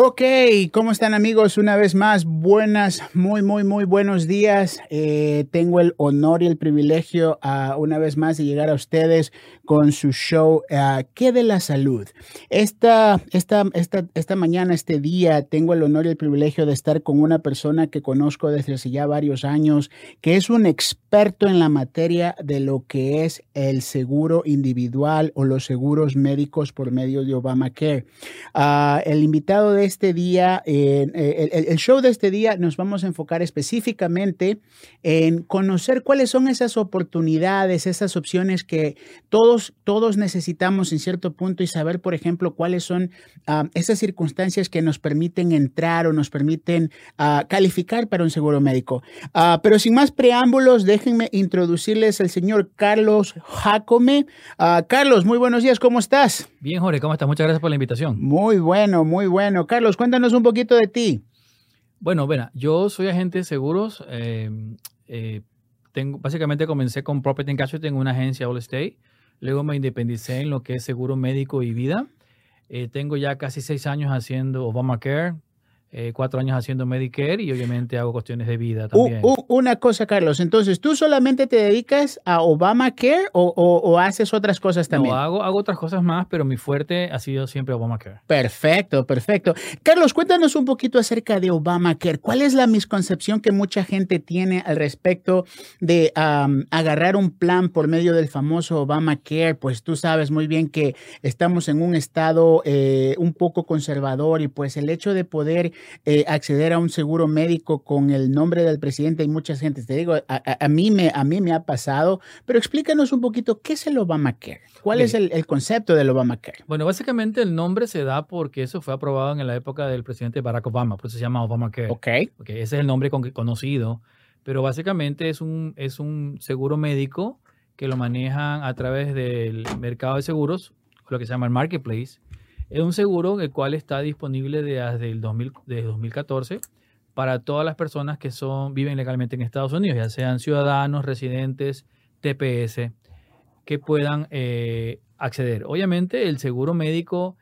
Ok, ¿cómo están amigos? Una vez más, buenas, muy, muy, muy buenos días. Eh, tengo el honor y el privilegio uh, una vez más de llegar a ustedes con su show uh, ¿Qué de la salud? Esta, esta, esta, esta mañana, este día, tengo el honor y el privilegio de estar con una persona que conozco desde hace ya varios años, que es un experto en la materia de lo que es el seguro individual o los seguros médicos por medio de Obamacare. Uh, el invitado de este día, eh, el, el, show de este día, nos vamos a enfocar específicamente en conocer cuáles son esas oportunidades, esas opciones que todos, todos necesitamos en cierto punto y saber, por ejemplo, cuáles son uh, esas circunstancias que nos permiten entrar o nos permiten uh, calificar para un seguro médico. Uh, pero sin más preámbulos, déjenme introducirles al señor Carlos Jacome. Carlos, muy buenos días, ¿cómo estás? Bien, Jorge, ¿cómo estás? Muchas gracias por la invitación. Muy bueno, muy bueno. Carlos, cuéntanos un poquito de ti. Bueno, bueno, yo soy agente de seguros. Eh, eh, tengo, básicamente comencé con Property and Casualty, tengo una agencia All State. Luego me independicé en lo que es seguro médico y vida. Eh, tengo ya casi seis años haciendo Obamacare, eh, cuatro años haciendo Medicare y obviamente hago cuestiones de vida también. Uh, uh, una cosa, Carlos, entonces, ¿tú solamente te dedicas a Obamacare o, o, o haces otras cosas también? No, hago, hago otras cosas más, pero mi fuerte ha sido siempre Obamacare. Perfecto, perfecto. Carlos, cuéntanos un poquito acerca de Obamacare. ¿Cuál es la misconcepción que mucha gente tiene al respecto de um, agarrar un plan por medio del famoso Obamacare? Pues tú sabes muy bien que estamos en un estado eh, un poco conservador y pues el hecho de poder eh, acceder a un seguro médico con el nombre del presidente. Hay mucha gente, te digo, a, a, a, mí, me, a mí me ha pasado, pero explícanos un poquito qué es el Obamacare. ¿Cuál es el, el, concepto del Obamacare? Bueno, básicamente el nombre se da porque eso fue aprobado en la época del presidente Barack Obama, por eso se llama Obamacare. Ok. okay ese es el nombre con, conocido, pero básicamente es un, es un seguro médico que lo manejan a través del mercado de seguros, lo que se llama el marketplace es un seguro el cual está disponible desde el 2000, desde 2014 para todas las personas que son, viven legalmente en Estados Unidos, ya sean ciudadanos, residentes, TPS, que puedan eh, acceder. Obviamente el seguro médico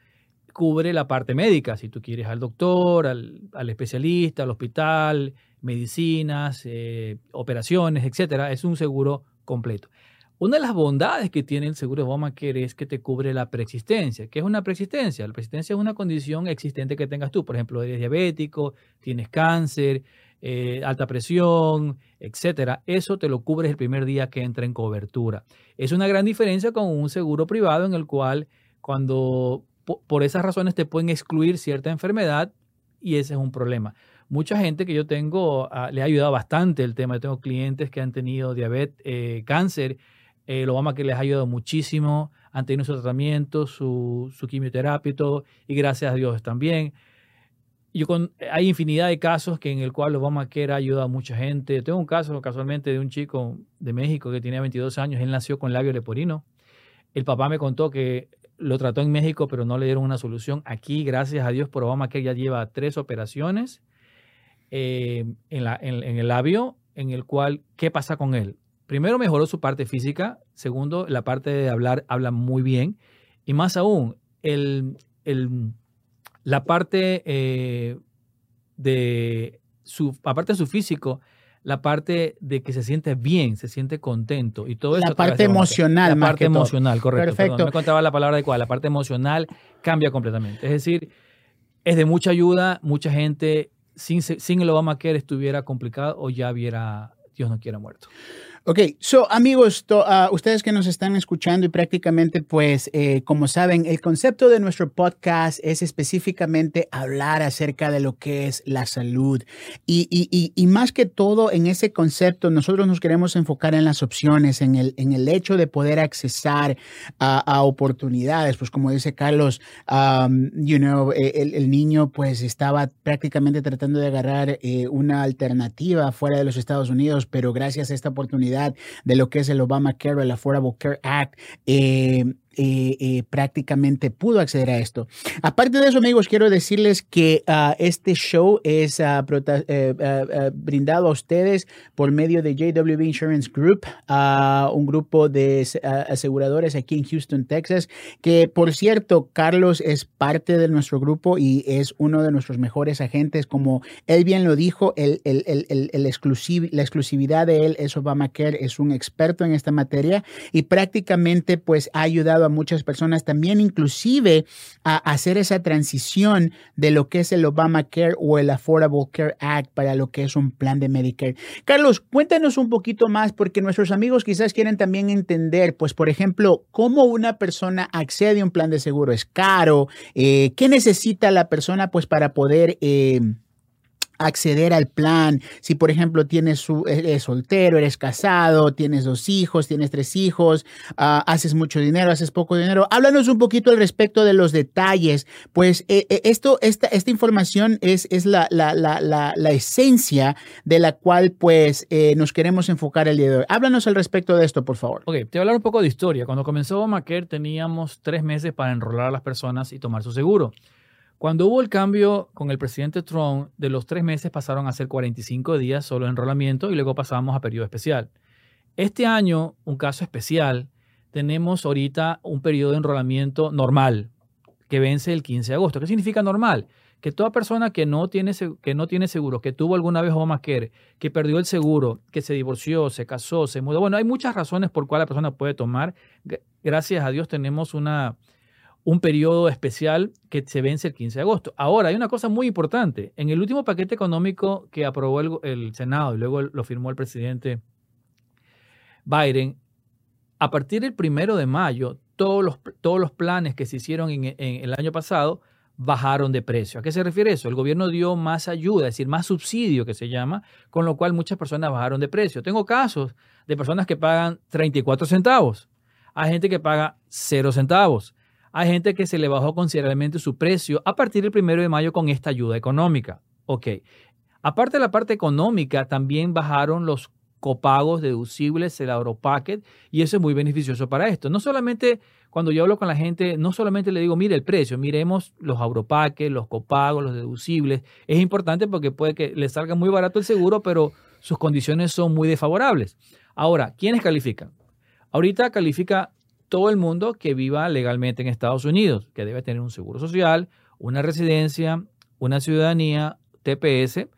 cubre la parte médica, si tú quieres al doctor, al, al especialista, al hospital, medicinas, eh, operaciones, etcétera. Es un seguro completo. Una de las bondades que tiene el seguro de Obamacare es que te cubre la preexistencia. ¿Qué es una preexistencia? La preexistencia es una condición existente que tengas tú. Por ejemplo, eres diabético, tienes cáncer, eh, alta presión, etcétera. Eso te lo cubres el primer día que entra en cobertura. Es una gran diferencia con un seguro privado en el cual cuando por esas razones te pueden excluir cierta enfermedad y ese es un problema. Mucha gente que yo tengo uh, le ha ayudado bastante el tema. Yo tengo clientes que han tenido diabetes, eh, cáncer eh, el Obama que les ha ayudado muchísimo, han tenido su tratamiento, su, su quimioterapia y gracias a Dios también. Yo con, hay infinidad de casos que en el cual Obama que ha ayudado a mucha gente. Tengo un caso casualmente de un chico de México que tenía 22 años, él nació con labio leporino. El papá me contó que lo trató en México, pero no le dieron una solución. Aquí, gracias a Dios, por Obama que ya lleva tres operaciones eh, en, la, en, en el labio, en el cual, ¿qué pasa con él? Primero mejoró su parte física, segundo, la parte de hablar habla muy bien, y más aún, el, el, la parte eh, de su, aparte de su físico, la parte de que se siente bien, se siente contento y todo la eso. parte emocional, la parte emocional, todo. correcto. Perfecto. Perdón, me contaba la palabra adecuada. La parte emocional cambia completamente. Es decir, es de mucha ayuda. Mucha gente sin, sin el Obamacare estuviera complicado o ya hubiera, Dios no quiera, muerto. Ok, so amigos, to, uh, ustedes que nos están escuchando y prácticamente pues eh, como saben, el concepto de nuestro podcast es específicamente hablar acerca de lo que es la salud. Y, y, y, y, más que todo en ese concepto nosotros nos queremos enfocar en las opciones, en el, en el hecho de poder accesar a, a oportunidades, pues como dice Carlos, um, you know, el, el, niño pues estaba prácticamente tratando de agarrar eh, una alternativa fuera de los Estados Unidos, pero gracias a esta oportunidad de lo que es el Obamacare, el Affordable Care Act, eh, eh, eh, prácticamente pudo acceder a esto. Aparte de eso, amigos, quiero decirles que ah, este show es ah, eh, brindado a ustedes por medio de JWB Insurance Group, un grupo de aseguradores aquí en Houston, Texas, que por cierto, Carlos es parte de nuestro grupo y es uno de nuestros mejores agentes. Como él bien lo dijo, la exclusividad de él es Obamacare, es un experto en esta materia y prácticamente pues ha ayudado a muchas personas también inclusive a hacer esa transición de lo que es el Obamacare o el Affordable Care Act para lo que es un plan de Medicare. Carlos, cuéntanos un poquito más porque nuestros amigos quizás quieren también entender, pues por ejemplo, cómo una persona accede a un plan de seguro. ¿Es caro? Eh, ¿Qué necesita la persona pues para poder... Eh, acceder al plan. Si, por ejemplo, tienes su, eres soltero, eres casado, tienes dos hijos, tienes tres hijos, ah, haces mucho dinero, haces poco dinero. Háblanos un poquito al respecto de los detalles. Pues eh, eh, esto, esta, esta información es, es la, la, la, la, esencia de la cual pues eh, nos queremos enfocar el día de hoy. Háblanos al respecto de esto, por favor. Ok, te voy a hablar un poco de historia. Cuando comenzó Obamacare teníamos tres meses para enrolar a las personas y tomar su seguro. Cuando hubo el cambio con el presidente Trump, de los tres meses pasaron a ser 45 días solo de enrolamiento y luego pasamos a periodo especial. Este año, un caso especial, tenemos ahorita un periodo de enrolamiento normal que vence el 15 de agosto. ¿Qué significa normal? Que toda persona que no tiene, que no tiene seguro, que tuvo alguna vez Obamacare, que perdió el seguro, que se divorció, se casó, se mudó. Bueno, hay muchas razones por cuales la persona puede tomar. Gracias a Dios tenemos una, un periodo especial que se vence el 15 de agosto. Ahora, hay una cosa muy importante. En el último paquete económico que aprobó el, Senado y luego lo firmó el presidente Biden, a partir del primero de mayo, todos los, todos los planes que se hicieron en, el año pasado bajaron de precio. ¿A qué se refiere eso? El gobierno dio más ayuda, es decir, más subsidio que se llama, con lo cual muchas personas bajaron de precio. Tengo casos de personas que pagan 34 centavos, hay gente que paga 0 centavos. Hay gente que se le bajó considerablemente su precio a partir del primero de mayo con esta ayuda económica. Ok. Aparte de la parte económica, también bajaron los copagos deducibles, el Packet, y eso es muy beneficioso para esto. No solamente cuando yo hablo con la gente, no solamente le digo, mire el precio, miremos los Auropaques, los copagos, los deducibles. Es importante porque puede que le salga muy barato el seguro, pero sus condiciones son muy desfavorables. Ahora, ¿quiénes califican? Ahorita califica todo el mundo que viva legalmente en Estados Unidos, que debe tener un seguro social, una residencia, una ciudadanía, TPS.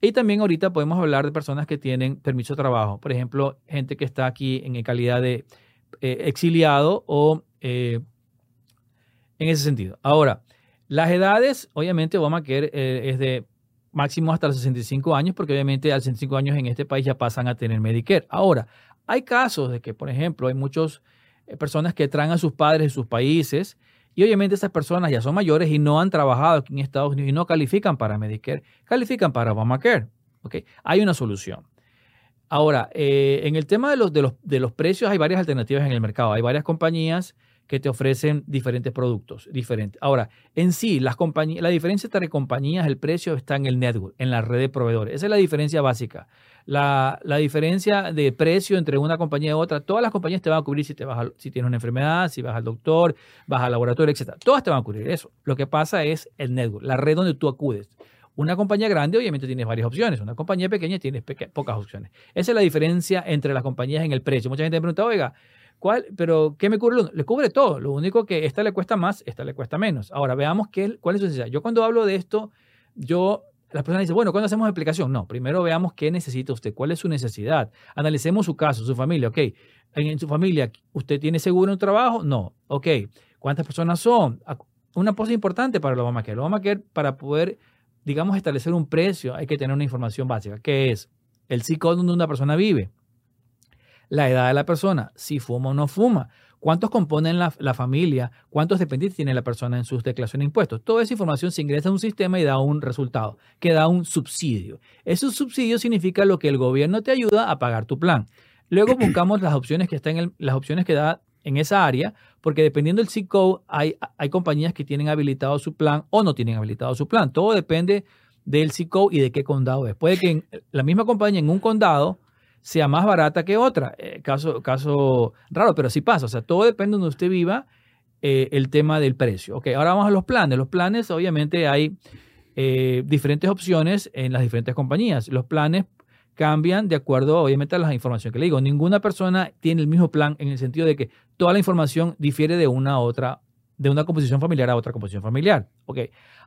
Y también ahorita podemos hablar de personas que tienen permiso de trabajo. Por ejemplo, gente que está aquí en calidad de eh, exiliado o eh, en ese sentido. Ahora, las edades, obviamente Obamacare eh, es de máximo hasta los 65 años, porque obviamente a los 65 años en este país ya pasan a tener Medicare. Ahora, hay casos de que, por ejemplo, hay muchos personas que traen a sus padres de sus países y obviamente esas personas ya son mayores y no han trabajado aquí en Estados Unidos y no califican para Medicare, califican para Obamacare. ¿okay? Hay una solución. Ahora, eh, en el tema de los, de, los, de los precios hay varias alternativas en el mercado. Hay varias compañías que te ofrecen diferentes productos diferentes. Ahora, en sí, las la diferencia entre compañías, el precio está en el network, en la red de proveedores. Esa es la diferencia básica la, diferencia de precio entre una compañía y otra, todas las compañías te van a cubrir si, te vas si tienes una enfermedad, si vas al doctor, vas al laboratorio, etc. Todas te van a cubrir eso. Lo que pasa es el network, la red donde tú acudes. Una compañía grande obviamente tienes varias opciones, una compañía pequeña tienes pocas opciones. Esa es la diferencia entre las compañías en el precio. Mucha gente me pregunta, oiga, ¿cuál, pero ¿qué me cubre? Le cubre todo. Lo único que esta le cuesta más, esta le cuesta menos. Ahora, veamos qué, cuál es su necesidad. Yo cuando hablo de esto, yo las personas dicen, bueno, ¿cuándo hacemos explicación? No, primero veamos qué necesita usted, cuál es su necesidad. Analicemos su caso, su familia, ok. En, su familia, ¿usted tiene seguro en un trabajo? No, ok. ¿Cuántas personas son? Una cosa importante para el Obamacare. El Obamacare, para poder, digamos, establecer un precio, hay que tener una información básica, que es el ciclo donde una persona vive, la edad de la persona, si fuma o no fuma, cuántos componen la, familia, cuántos dependientes tiene la persona en sus declaraciones de impuestos. Toda esa información se ingresa en un sistema y da un resultado, que da un subsidio. Ese subsidio significa lo que el gobierno te ayuda a pagar tu plan. Luego buscamos las opciones que están en las opciones que da en esa área, porque dependiendo del zip code, hay, hay compañías que tienen habilitado su plan o no tienen habilitado su plan. Todo depende del zip code y de qué condado es. Puede que la misma compañía en un condado sea más barata que otra. Eh, caso, caso raro, pero sí pasa. O sea, todo depende de donde usted viva, eh, el tema del precio. Ok, ahora vamos a los planes. Los planes, obviamente, hay eh, diferentes opciones en las diferentes compañías. Los planes cambian de acuerdo, obviamente, a la información que le digo. Ninguna persona tiene el mismo plan en el sentido de que toda la información difiere de una a otra, de una composición familiar a otra composición familiar. Ok.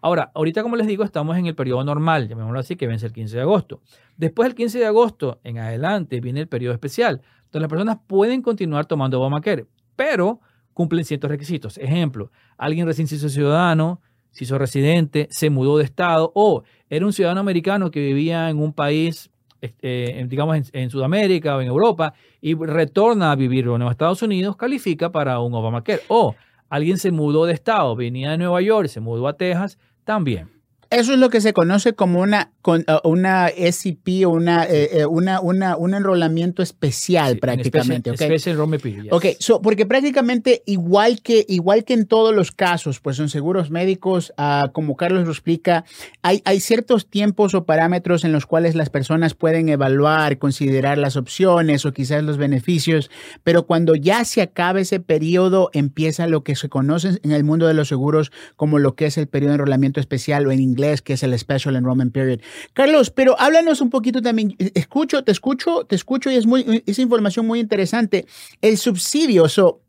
Ahora, ahorita, como les digo, estamos en el periodo normal, llamémoslo así, que vence el 15 de agosto. Después del 15 de agosto en adelante viene el periodo especial. Entonces, las personas pueden continuar tomando Obamacare, pero cumplen ciertos requisitos. Ejemplo, alguien recién se hizo ciudadano, se hizo residente, se mudó de estado o era un ciudadano americano que vivía en un país este, digamos, en, Sudamérica o en Europa y retorna a vivir en los Estados Unidos, califica para un Obamacare. O alguien se mudó de estado, venía de Nueva York, se mudó a Texas, también. Eso es lo que se conoce como una, con, uh, una SCP o una, eh, eh, una, una, un enrolamiento especial prácticamente. Special, okay? period, Ok, porque prácticamente igual que, igual que en todos los casos, pues son seguros médicos, uh, como Carlos lo explica, hay, hay ciertos tiempos o parámetros en los cuales las personas pueden evaluar, considerar las opciones o quizás los beneficios, pero cuando ya se acaba ese periodo, empieza lo que se conoce en el mundo de los seguros como lo que es el periodo de enrolamiento especial o en inglés que es el Special Enrollment Period. Carlos, pero háblanos un poquito también. Escucho, te escucho, te escucho y es muy, esa información muy interesante. El subsidio, so,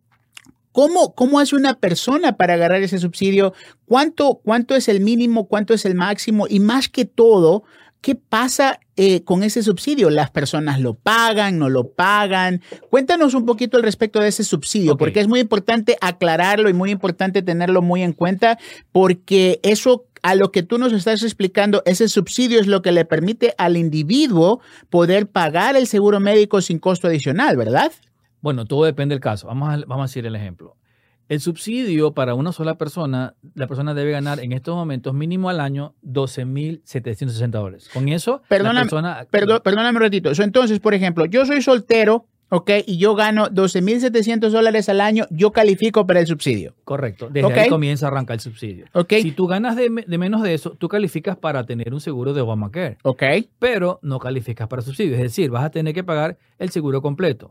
¿Cómo, ¿Cómo hace una persona para agarrar ese subsidio? ¿Cuánto, ¿Cuánto es el mínimo? ¿Cuánto es el máximo? Y más que todo, ¿qué pasa eh, con ese subsidio? ¿Las personas lo pagan, no lo pagan? Cuéntanos un poquito al respecto de ese subsidio, porque es muy importante aclararlo y muy importante tenerlo muy en cuenta, porque eso a lo que tú nos estás explicando, ese subsidio es lo que le permite al individuo poder pagar el seguro médico sin costo adicional, ¿verdad? Bueno, todo depende del caso. Vamos a, vamos a decir el ejemplo. El subsidio para una sola persona, la persona debe ganar en estos momentos mínimo al año 12.760 dólares. Con eso, perdóname, la persona... perdóname un ratito. entonces, por ejemplo, yo soy soltero, ¿ok? Y yo gano 12.700 dólares al año, yo califico para el subsidio. Correcto. Desde ahí comienza a arrancar el subsidio. Ok. Si tú ganas de, menos de eso, tú calificas para tener un seguro de Obamacare. Ok. Pero no calificas para subsidio. Es decir, vas a tener que pagar el seguro completo.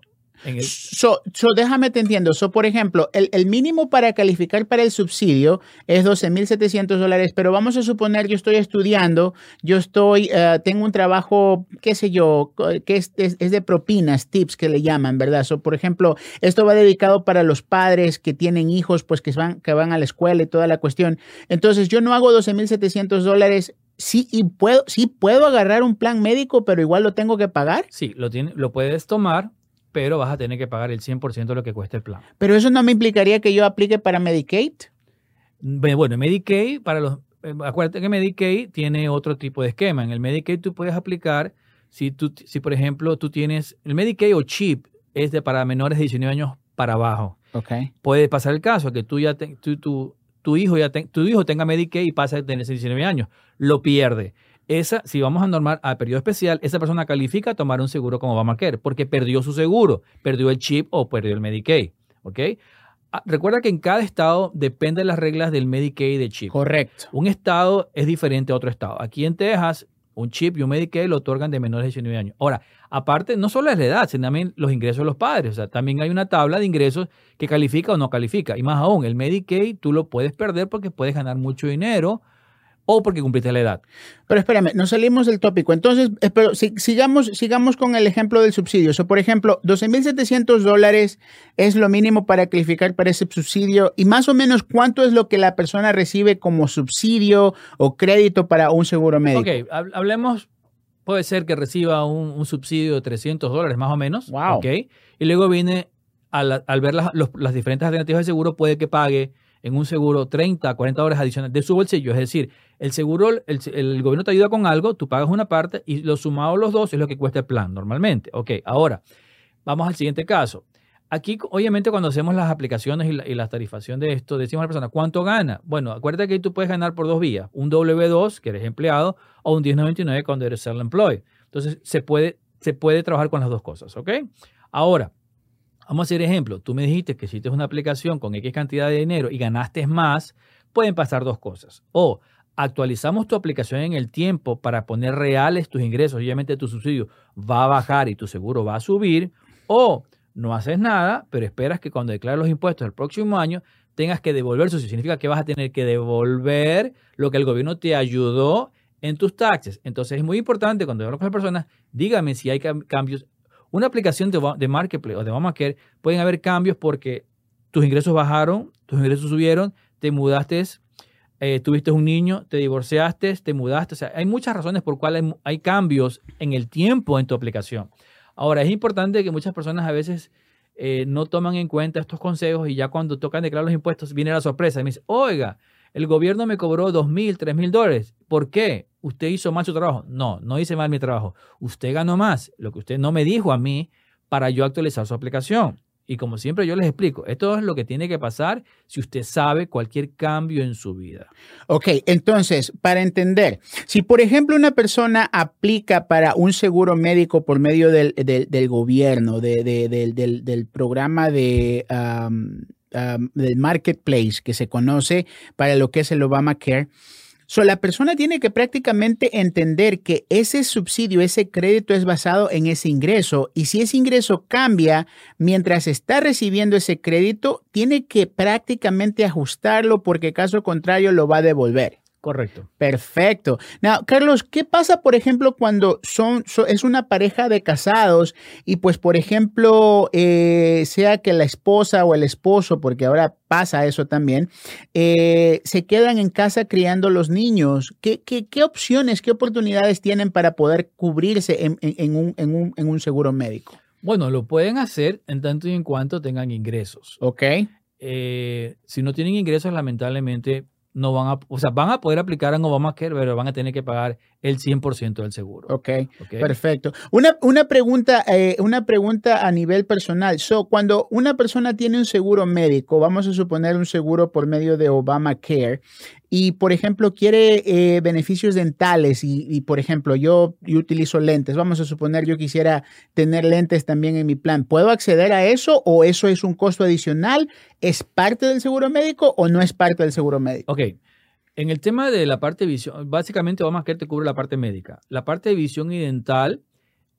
So, déjame te entiendo. So, por ejemplo, el, el, mínimo para calificar para el subsidio es 12.700 dólares, pero vamos a suponer yo estoy estudiando, yo estoy, uh, tengo un trabajo, qué sé yo, que es, es, de propinas, tips que le llaman, ¿verdad? So, por ejemplo, esto va dedicado para los padres que tienen hijos, pues que van, que van a la escuela y toda la cuestión. Entonces, yo no hago 12.700 dólares sí y puedo sí puedo agarrar un plan médico, pero igual lo tengo que pagar. Sí, lo tiene, lo puedes tomar, pero vas a tener que pagar el 100% de lo que cuesta el plan. Pero eso no me implicaría que yo aplique para Medicaid. Bueno, Medicaid, para los, eh, acuérdate que Medicaid tiene otro tipo de esquema. En el Medicaid tú puedes aplicar, si, tú, si por ejemplo tú tienes, el Medicaid o CHIP es de para menores de 19 años para abajo. Okay. Puede pasar el caso que tú ya tu hijo ya tu hijo tenga Medicaid y pasa a tener 19 años, lo pierde esa, si vamos a normar a periodo especial, esa persona califica a tomar un seguro como Obamacare porque perdió su seguro, perdió el chip o perdió el Medicaid. ¿Ok? Ah, recuerda que en cada estado depende de las reglas del Medicaid y del chip. Correcto. Un estado es diferente a otro estado. Aquí en Texas, un chip y un Medicaid lo otorgan de menores de 19 años. Ahora, aparte, no solo es la edad, sino también los ingresos de los padres. O sea, también hay una tabla de ingresos que califica o no califica. Y más aún, el Medicaid tú lo puedes perder porque puedes ganar mucho dinero o porque cumpliste la edad. Pero espérame, nos salimos del tópico. Entonces, pero, sigamos, sigamos con el ejemplo del subsidio. O por ejemplo, 12.700 dólares es lo mínimo para calificar para ese subsidio. Y más o menos, ¿cuánto es lo que la persona recibe como subsidio o crédito para un seguro médico? Ok, hablemos, puede ser que reciba un, subsidio de 300 dólares más o menos. Wow. Ok, y luego viene, al, ver las, las diferentes alternativas de seguro, puede que pague en un seguro 30, 40 dólares adicionales de su bolsillo. Es decir, el seguro, el, gobierno te ayuda con algo, tú pagas una parte y lo sumado los dos es lo que cuesta el plan normalmente. Ok, ahora vamos al siguiente caso. Aquí, obviamente, cuando hacemos las aplicaciones y la, tarifación de esto, decimos a la persona, ¿cuánto gana? Bueno, acuérdate que tú puedes ganar por dos vías, un W2, que eres empleado, o un 1099 cuando eres self-employed. Entonces, se puede, se puede trabajar con las dos cosas, ¿ok? Ahora, Vamos a hacer ejemplo. Tú me dijiste que hiciste una aplicación con X cantidad de dinero y ganaste más, pueden pasar dos cosas. O actualizamos tu aplicación en el tiempo para poner reales tus ingresos, obviamente tu subsidio va a bajar y tu seguro va a subir, o no haces nada, pero esperas que cuando declares los impuestos el próximo año tengas que devolver eso. Significa que vas a tener que devolver lo que el gobierno te ayudó en tus taxes. Entonces es muy importante cuando hablo con las personas, dígame si hay cambios. Una aplicación de, de Marketplace o de Obamacare pueden haber cambios porque tus ingresos bajaron, tus ingresos subieron, te mudaste, eh, tuviste un niño, te divorciaste, te mudaste. O sea, hay muchas razones por cuales hay cambios en el tiempo en tu aplicación. Ahora, es importante que muchas personas a veces eh, no toman en cuenta estos consejos y ya cuando tocan declarar los impuestos viene la sorpresa y me dice, oiga, el gobierno me cobró dos mil, tres mil dólares. ¿Por qué? ¿Usted hizo mal su trabajo? No, no hice mal mi trabajo. Usted ganó más. Lo que usted no me dijo a mí para yo actualizar su aplicación. Y como siempre yo les explico, esto es lo que tiene que pasar si usted sabe cualquier cambio en su vida. Ok, entonces, para entender, si por ejemplo una persona aplica para un seguro médico por medio del, gobierno, del, programa de... del marketplace que se conoce para lo que es el Obamacare, So, la persona tiene que prácticamente entender que ese subsidio, ese crédito es basado en ese ingreso y si ese ingreso cambia mientras está recibiendo ese crédito, tiene que prácticamente ajustarlo porque caso contrario lo va a devolver. Correcto. Perfecto. Now, Carlos, ¿qué pasa, por ejemplo, cuando son, es una pareja de casados y, pues, por ejemplo, eh, sea que la esposa o el esposo, porque ahora pasa eso también, eh, se quedan en casa criando los niños? ¿Qué, qué, opciones, qué oportunidades tienen para poder cubrirse en, en, un, en, un, seguro médico? Bueno, lo pueden hacer en tanto y en cuanto tengan ingresos. Ok. Eh, si no tienen ingresos, lamentablemente no van a, o sea, van a poder aplicar en Obamacare, pero van a tener que pagar el 100% del seguro. Ok, okay. perfecto. Una, una, pregunta, eh, una pregunta a nivel personal. So, cuando una persona tiene un seguro médico, vamos a suponer un seguro por medio de Obamacare, y por ejemplo quiere eh, beneficios dentales y, por ejemplo yo, yo, utilizo lentes, vamos a suponer yo quisiera tener lentes también en mi plan, ¿puedo acceder a eso o eso es un costo adicional? ¿Es parte del seguro médico o no es parte del seguro médico? Ok. En el tema de la parte de visión, básicamente Obamacare te cubre la parte médica. La parte de visión y dental,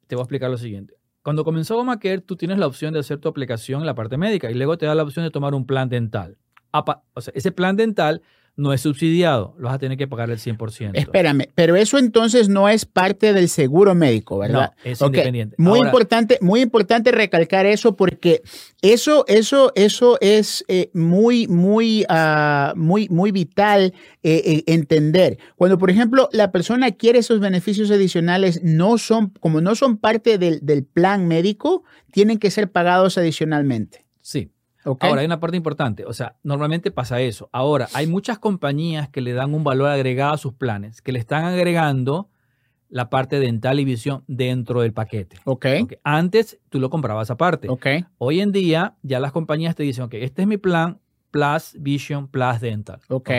te voy a explicar lo siguiente. Cuando comenzó Obamacare, tú tienes la opción de hacer tu aplicación en la parte médica y luego te da la opción de tomar un plan dental. O sea, ese plan dental no es subsidiado, lo vas a tener que pagar el 100%. Espérame, pero eso entonces no es parte del seguro médico, ¿verdad? No, es independiente. Muy importante, muy importante recalcar eso porque eso, eso, eso es eh, muy, muy, ah, muy, muy vital eh, eh, entender. Cuando, por ejemplo, la persona quiere esos beneficios adicionales, no son, como no son parte del, del plan médico, tienen que ser pagados adicionalmente. Sí, Ahora, hay una parte importante. O sea, normalmente pasa eso. Ahora, hay muchas compañías que le dan un valor agregado a sus planes, que le están agregando la parte dental y visión dentro del paquete. Ok. Antes tú lo comprabas aparte. Ok. Hoy en día ya las compañías te dicen, ok, este es mi plan Plus Vision Plus Dental. Ok.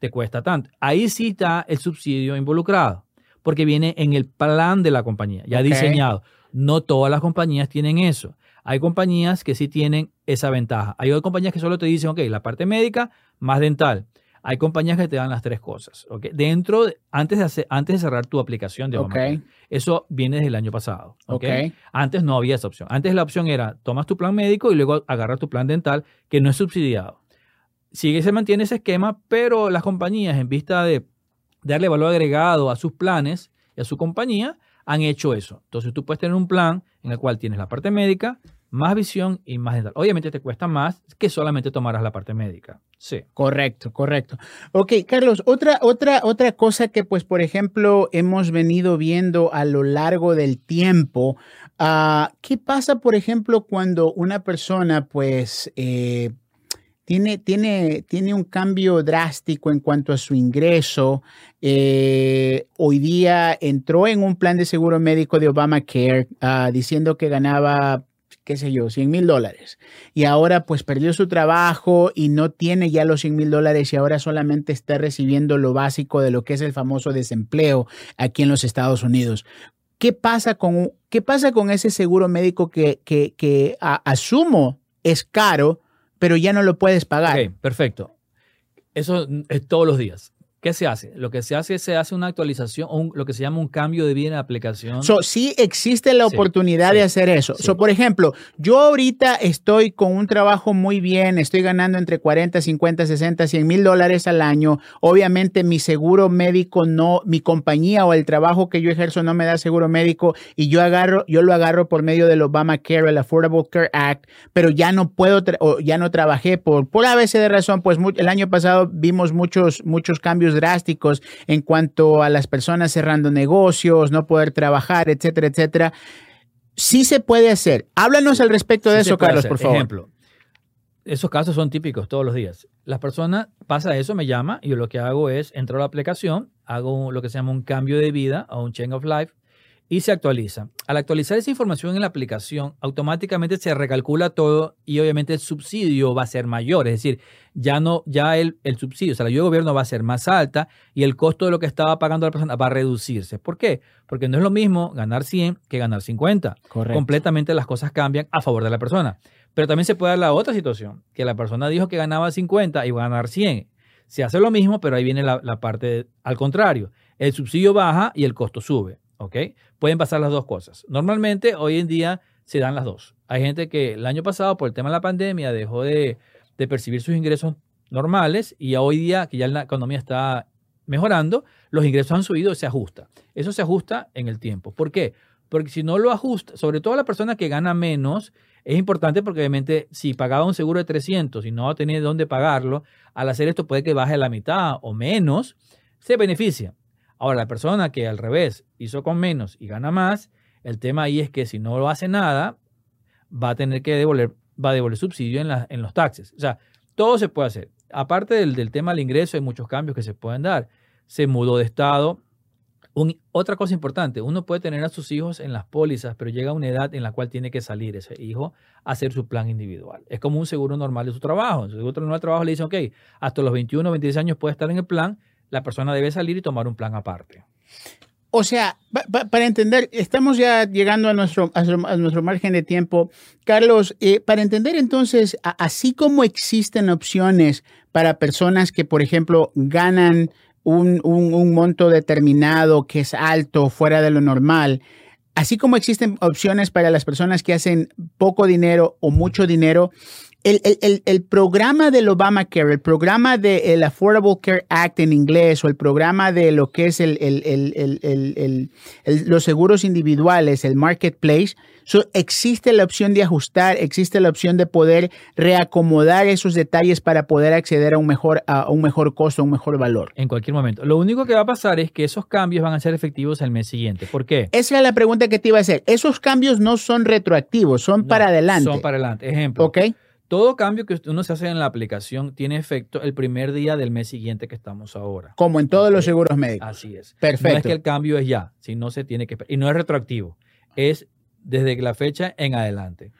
Te cuesta tanto. Ahí sí está el subsidio involucrado, porque viene en el plan de la compañía, ya diseñado. No todas las compañías tienen eso. Hay compañías que sí tienen esa ventaja. Hay otras compañías que solo te dicen, ok, la parte médica más dental. Hay compañías que te dan las tres cosas. ¿okay? Dentro, antes de, hacer, antes de cerrar tu aplicación de okay. Eso viene desde el año pasado. ¿okay? Antes no había esa opción. Antes la opción era, tomas tu plan médico y luego agarras tu plan dental, que no es subsidiado. Sigue, se mantiene ese esquema, pero las compañías, en vista de darle valor agregado a sus planes y a su compañía, han hecho eso. Entonces tú puedes tener un plan en el cual tienes la parte médica, más visión y más dental. Obviamente te cuesta más que solamente tomarás la parte médica. Sí. Correcto, correcto. Ok, Carlos, otra, otra, otra cosa que, pues, por ejemplo, hemos venido viendo a lo largo del tiempo, uh, ¿qué pasa, por ejemplo, cuando una persona, pues, eh, tiene, tiene, tiene, un cambio drástico en cuanto a su ingreso. Eh, hoy día entró en un plan de seguro médico de Obamacare uh, diciendo que ganaba qué sé yo, 100 mil dólares. Y ahora pues perdió su trabajo y no tiene ya los 100 mil dólares y ahora solamente está recibiendo lo básico de lo que es el famoso desempleo aquí en los Estados Unidos. ¿Qué pasa con, qué pasa con ese seguro médico que, que, que asumo es caro, pero ya no lo puedes pagar? Perfecto. Eso es todos los días. ¿Qué se hace? Lo que se hace es se hace una actualización o lo que se llama un cambio de vida en aplicación. So, sí existe la oportunidad de hacer eso. So, por ejemplo, yo ahorita estoy con un trabajo muy bien, estoy ganando entre 40, 50, 60, 100 mil dólares al año. Obviamente mi seguro médico no, mi compañía o el trabajo que yo ejerzo no me da seguro médico y yo agarro, yo lo agarro por medio del Obamacare, el Affordable Care Act, pero ya no puedo, o ya no trabajé por, por a veces de razón, pues el año pasado vimos muchos, muchos cambios drásticos en cuanto a las personas cerrando negocios, no poder trabajar, etcétera, etcétera. Sí se puede hacer. Háblanos al respecto de eso, Carlos, por favor. Ejemplo, esos casos son típicos todos los días. Las personas pasa eso, me llama y yo lo que hago es entro a la aplicación, hago lo que se llama un cambio de vida o un change of life y se actualiza. Al actualizar esa información en la aplicación, automáticamente se recalcula todo y obviamente el subsidio va a ser mayor. Es decir, ya no, ya el, el subsidio, o sea, la ayuda de gobierno va a ser más alta y el costo de lo que estaba pagando la persona va a reducirse. ¿Por qué? Porque no es lo mismo ganar 100 que ganar 50. Correcto. Completamente las cosas cambian a favor de la persona. Pero también se puede dar la otra situación, que la persona dijo que ganaba 50 y va a ganar 100. Se hace lo mismo, pero ahí viene la, la parte al contrario. El subsidio baja y el costo sube. ¿Ok? Pueden pasar las dos cosas. Normalmente, hoy en día, se dan las dos. Hay gente que el año pasado, por el tema de la pandemia, dejó de, percibir sus ingresos normales y hoy día, que ya la economía está mejorando, los ingresos han subido y se ajusta. Eso se ajusta en el tiempo. ¿Por qué? Porque si no lo ajusta, sobre todo la persona que gana menos, es importante porque obviamente si pagaba un seguro de 300 y no tenía dónde pagarlo, al hacer esto puede que baje la mitad o menos, se beneficia. Ahora, la persona que al revés hizo con menos y gana más, el tema ahí es que si no lo hace nada, va a tener que devolver, va a devolver subsidio en, en los taxes. O sea, todo se puede hacer. Aparte del, tema del ingreso, hay muchos cambios que se pueden dar. Se mudó de estado. otra cosa importante, uno puede tener a sus hijos en las pólizas, pero llega una edad en la cual tiene que salir ese hijo a hacer su plan individual. Es como un seguro normal de su trabajo. En su seguro normal de trabajo le dice, ok, hasta los 21 o 26 años puede estar en el plan, la persona debe salir y tomar un plan aparte. O sea, para entender, estamos ya llegando a nuestro, a nuestro margen de tiempo. Carlos, eh, para entender entonces, así como existen opciones para personas que, por ejemplo, ganan un, un monto determinado que es alto, fuera de lo normal, así como existen opciones para las personas que hacen poco dinero o mucho dinero, el, programa del Obamacare, el programa del Affordable Care Act en inglés o el programa de lo que es los seguros individuales, el marketplace, existe la opción de ajustar, existe la opción de poder reacomodar esos detalles para poder acceder a un mejor, a un mejor costo, a un mejor valor. En cualquier momento. Lo único que va a pasar es que esos cambios van a ser efectivos el mes siguiente. ¿Por qué? Esa es la pregunta que te iba a hacer. Esos cambios no son retroactivos, son para adelante. Son para adelante. Ejemplo. Ok. Todo cambio que uno se hace en la aplicación tiene efecto el primer día del mes siguiente que estamos ahora. Como en todos los seguros médicos. Así es. Perfecto. No es que el cambio es ya, si no se tiene que... Y no es retroactivo, es desde la fecha en adelante.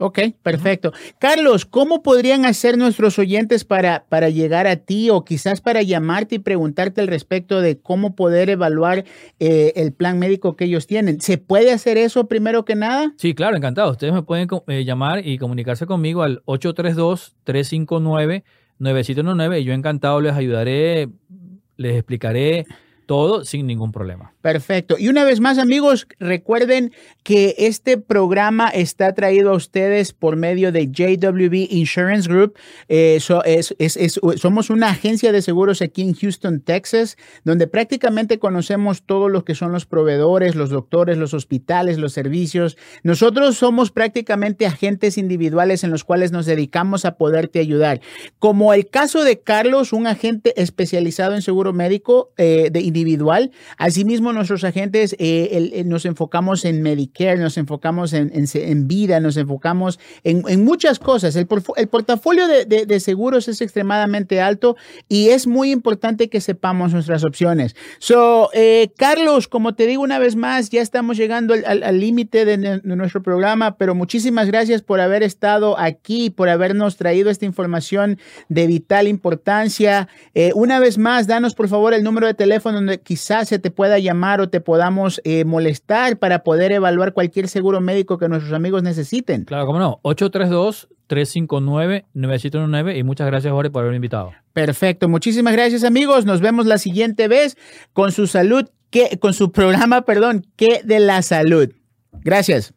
Ok, perfecto. Carlos, ¿cómo podrían hacer nuestros oyentes para, para llegar a ti o quizás para llamarte y preguntarte al respecto de cómo poder evaluar eh, el plan médico que ellos tienen? ¿Se puede hacer eso primero que nada? Sí, claro, encantado. Ustedes me pueden eh, llamar y comunicarse conmigo al 832-359-9719 y yo encantado les ayudaré, les explicaré todo sin ningún problema. Perfecto. Y una vez más, amigos, recuerden que este programa está traído a ustedes por medio de JWB Insurance Group. Eh, somos una agencia de seguros aquí en Houston, Texas, donde prácticamente conocemos todos los que son los proveedores, los doctores, los hospitales, los servicios. Nosotros somos prácticamente agentes individuales en los cuales nos dedicamos a poderte ayudar. Como el caso de Carlos, un agente especializado en seguro médico eh, de individual. Asimismo, nuestros agentes eh, nos enfocamos en Medicare, nos enfocamos en, vida, nos enfocamos en, muchas cosas. El, portafolio de, seguros es extremadamente alto y es muy importante que sepamos nuestras opciones. So, eh, Carlos, como te digo una vez más, ya estamos llegando al límite de, nuestro programa, pero muchísimas gracias por haber estado aquí, por habernos traído esta información de vital importancia. Eh, una vez más, danos por favor el número de teléfono donde quizás se te pueda llamar llamar o te podamos eh, molestar para poder evaluar cualquier seguro médico que nuestros amigos necesiten. Claro, cómo no. 832-359-9719 y muchas gracias, Jorge, por haberme invitado. Perfecto. Muchísimas gracias, amigos. Nos vemos la siguiente vez con su salud, que, con su programa, perdón, que de la salud. Gracias.